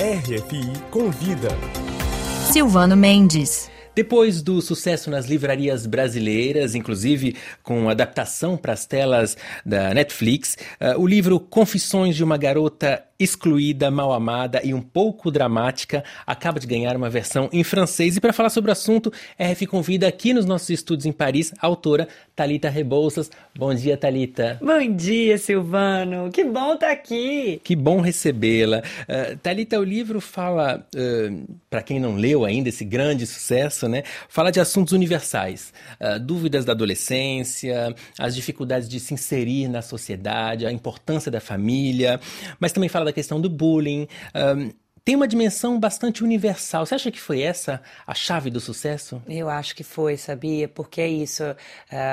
RFI Convida. Silvano Mendes. Depois do sucesso nas livrarias brasileiras, inclusive com adaptação para as telas da Netflix, uh, o livro Confissões de uma Garota excluída, mal amada e um pouco dramática, acaba de ganhar uma versão em francês. E para falar sobre o assunto, RF convida aqui nos nossos estúdios em Paris a autora Talita Rebouças. Bom dia, Talita. Bom dia, Silvano. Que bom estar tá aqui. Que bom recebê-la. Uh, Talita, o livro fala, uh, para quem não leu ainda esse grande sucesso, né? Fala de assuntos universais, uh, dúvidas da adolescência, as dificuldades de se inserir na sociedade, a importância da família, mas também fala da questão do bullying. Um, tem uma dimensão bastante universal. Você acha que foi essa a chave do sucesso? Eu acho que foi, sabia? Porque é isso.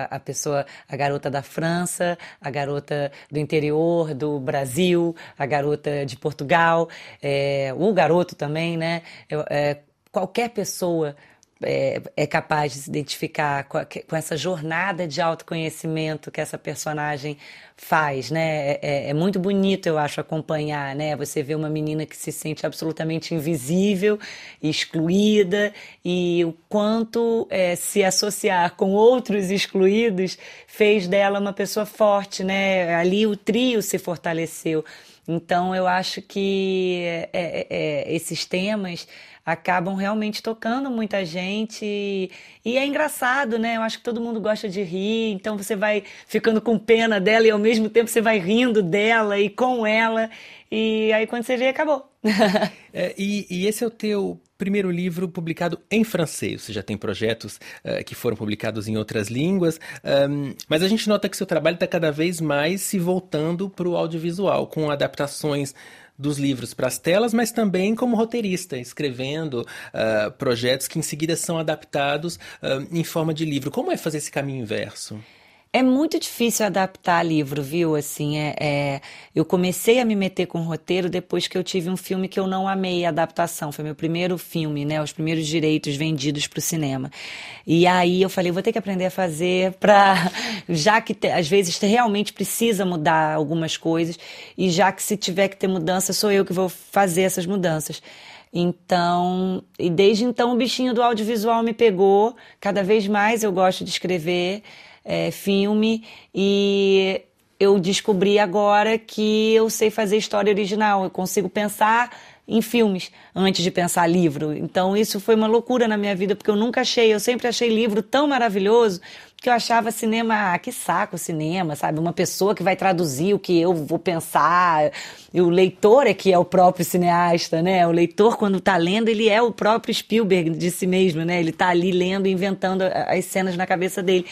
A pessoa, a garota da França, a garota do interior do Brasil, a garota de Portugal, é, o garoto também, né? É, qualquer pessoa é, é, capaz de se identificar com, a, com, essa jornada de autoconhecimento que essa personagem faz, né? É, é, é, muito bonito, eu acho, acompanhar, né? Você vê uma menina que se sente absolutamente invisível, excluída e o quanto é, se associar com outros excluídos fez dela uma pessoa forte, né? Ali o trio se fortaleceu. Então eu acho que é, é, esses temas acabam realmente tocando muita gente e é engraçado, né? Eu acho que todo mundo gosta de rir, então você vai ficando com pena dela e ao mesmo tempo você vai rindo dela e com ela e aí quando você vê acabou. é, e, e esse é o teu primeiro livro publicado em francês. Você já tem projetos uh, que foram publicados em outras línguas, um, mas a gente nota que seu trabalho está cada vez mais se voltando para o audiovisual, com adaptações dos livros para as telas, mas também como roteirista, escrevendo uh, projetos que em seguida são adaptados uh, em forma de livro. Como é fazer esse caminho inverso? É muito difícil adaptar livro, viu? Assim, é, é, eu comecei a me meter com roteiro depois que eu tive um filme que eu não amei a adaptação. Foi meu primeiro filme, né? Os primeiros direitos vendidos para o cinema. E aí eu falei, vou ter que aprender a fazer para, já que te, às vezes realmente precisa mudar algumas coisas e já que se tiver que ter mudança, sou eu que vou fazer essas mudanças. Então, e desde então o bichinho do audiovisual me pegou. Cada vez mais eu gosto de escrever é, filme. E eu descobri agora que eu sei fazer história original, eu consigo pensar em filmes antes de pensar livro. Então isso foi uma loucura na minha vida, porque eu nunca achei, eu sempre achei livro tão maravilhoso que eu achava cinema, ah, que saco cinema, sabe? Uma pessoa que vai traduzir o que eu vou pensar. E o leitor é que é o próprio cineasta, né? O leitor, quando está lendo, ele é o próprio Spielberg de si mesmo, né? Ele está ali lendo, inventando as cenas na cabeça dele.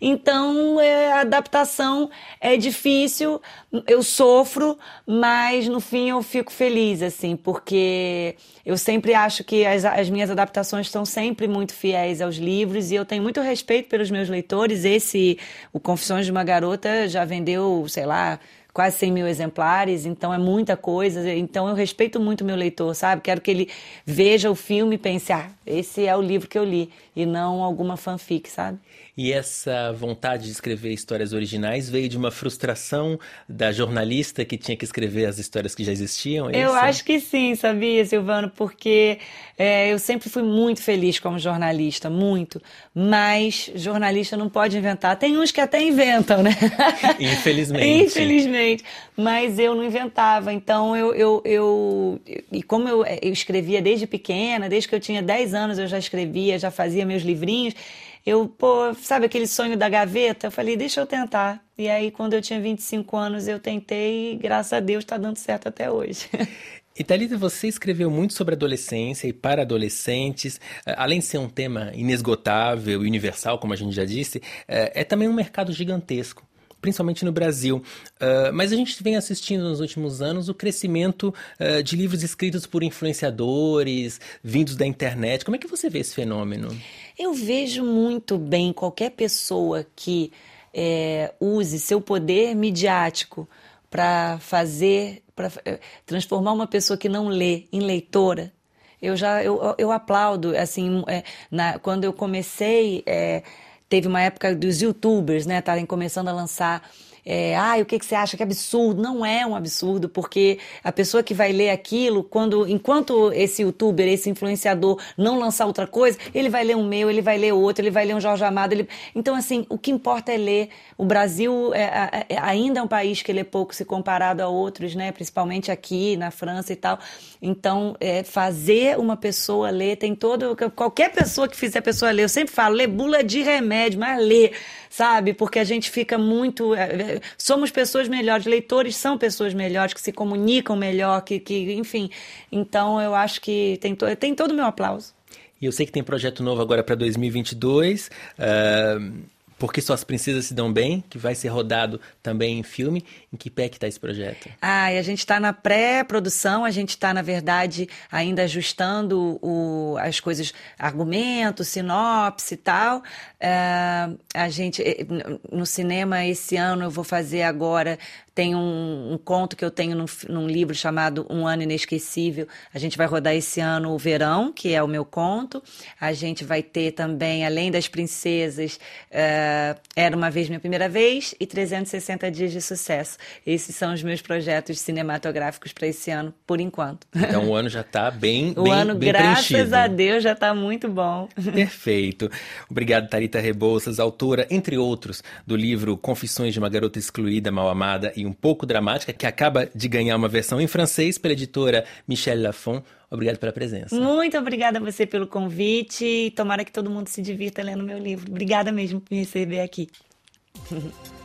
Então, é, a adaptação é difícil, eu sofro, mas no fim eu fico feliz, assim, porque eu sempre acho que as, as minhas adaptações estão sempre muito fiéis aos livros e eu tenho muito respeito pelos meus leitores. Esse, o Confissões de uma Garota, já vendeu, sei lá, quase 100 mil exemplares, então é muita coisa. Então eu respeito muito meu leitor, sabe? Quero que ele veja o filme e pense, ah, esse é o livro que eu li, e não alguma fanfic, sabe? E essa vontade de escrever histórias originais veio de uma frustração da jornalista que tinha que escrever as histórias que já existiam? É eu acho que sim, sabia, Silvano? Porque é, eu sempre fui muito feliz como jornalista, muito. Mas jornalista não pode inventar. Tem uns que até inventam, né? Infelizmente. Infelizmente. Mas eu não inventava. Então eu. eu, eu e como eu, eu escrevia desde pequena, desde que eu tinha 10 anos eu já escrevia, já fazia meus livrinhos eu, pô, sabe aquele sonho da gaveta? Eu falei, deixa eu tentar. E aí, quando eu tinha 25 anos, eu tentei e, graças a Deus, está dando certo até hoje. E Thalita, você escreveu muito sobre adolescência e para adolescentes. Eh, além de ser um tema inesgotável e universal, como a gente já disse, eh, é também um mercado gigantesco principalmente no Brasil. Uh, mas a gente vem assistindo nos últimos anos o crescimento uh, de livros escritos por influenciadores, vindos da internet. Como é que você vê esse fenômeno? Eu vejo muito bem qualquer pessoa que é, use seu poder midiático para fazer, para é, transformar uma pessoa que não lê em leitora. Eu já eu, eu aplaudo assim é, na, quando eu comecei é, teve uma época dos YouTubers, né, estarem começando a lançar é, ah, o que, que você acha que é absurdo? Não é um absurdo, porque a pessoa que vai ler aquilo, quando enquanto esse youtuber, esse influenciador não lançar outra coisa, ele vai ler um meu, ele vai ler outro, ele vai ler um Jorge Amado. Ele... Então, assim, o que importa é ler. O Brasil é, é, é, ainda é um país que lê pouco se comparado a outros, né? Principalmente aqui na França e tal. Então, é, fazer uma pessoa ler tem todo. Qualquer pessoa que fizer a pessoa ler, eu sempre falo, lê bula de remédio, mas lê, sabe? Porque a gente fica muito. Somos pessoas melhores, leitores são pessoas melhores, que se comunicam melhor, que, que enfim. Então, eu acho que tem, to, tem todo o meu aplauso. E eu sei que tem projeto novo agora para 2022. Uh, porque Suas Princesas Se Dão Bem, que vai ser rodado também em filme. Em que pé que está esse projeto? Ah, e a gente está na pré-produção, a gente está, na verdade, ainda ajustando o, as coisas, argumento, sinopse e tal. É, a gente, eh, no cinema, esse ano eu vou fazer agora tem um, um, conto que eu tenho num, num, livro chamado Um Ano Inesquecível. A gente vai rodar esse ano o Verão, que é o meu conto. A gente vai ter também, além das princesas, uh, Era Uma Vez Minha Primeira Vez e 360 Dias de Sucesso. Esses são os meus projetos cinematográficos para esse ano, por enquanto. Então o ano já está bem, o bem, ano, bem graças preenchido. a Deus, já está muito bom. Perfeito. Obrigado, Tarita Rebouças, autora, entre outros, do livro Confissões de uma Garota Excluída, Mal Amada e um pouco dramática, que acaba de ganhar uma versão em francês pela editora Michel Lafon. Obrigado pela presença. Muito obrigada a você pelo convite. Tomara que todo mundo se divirta lendo meu livro. Obrigada mesmo por me receber aqui.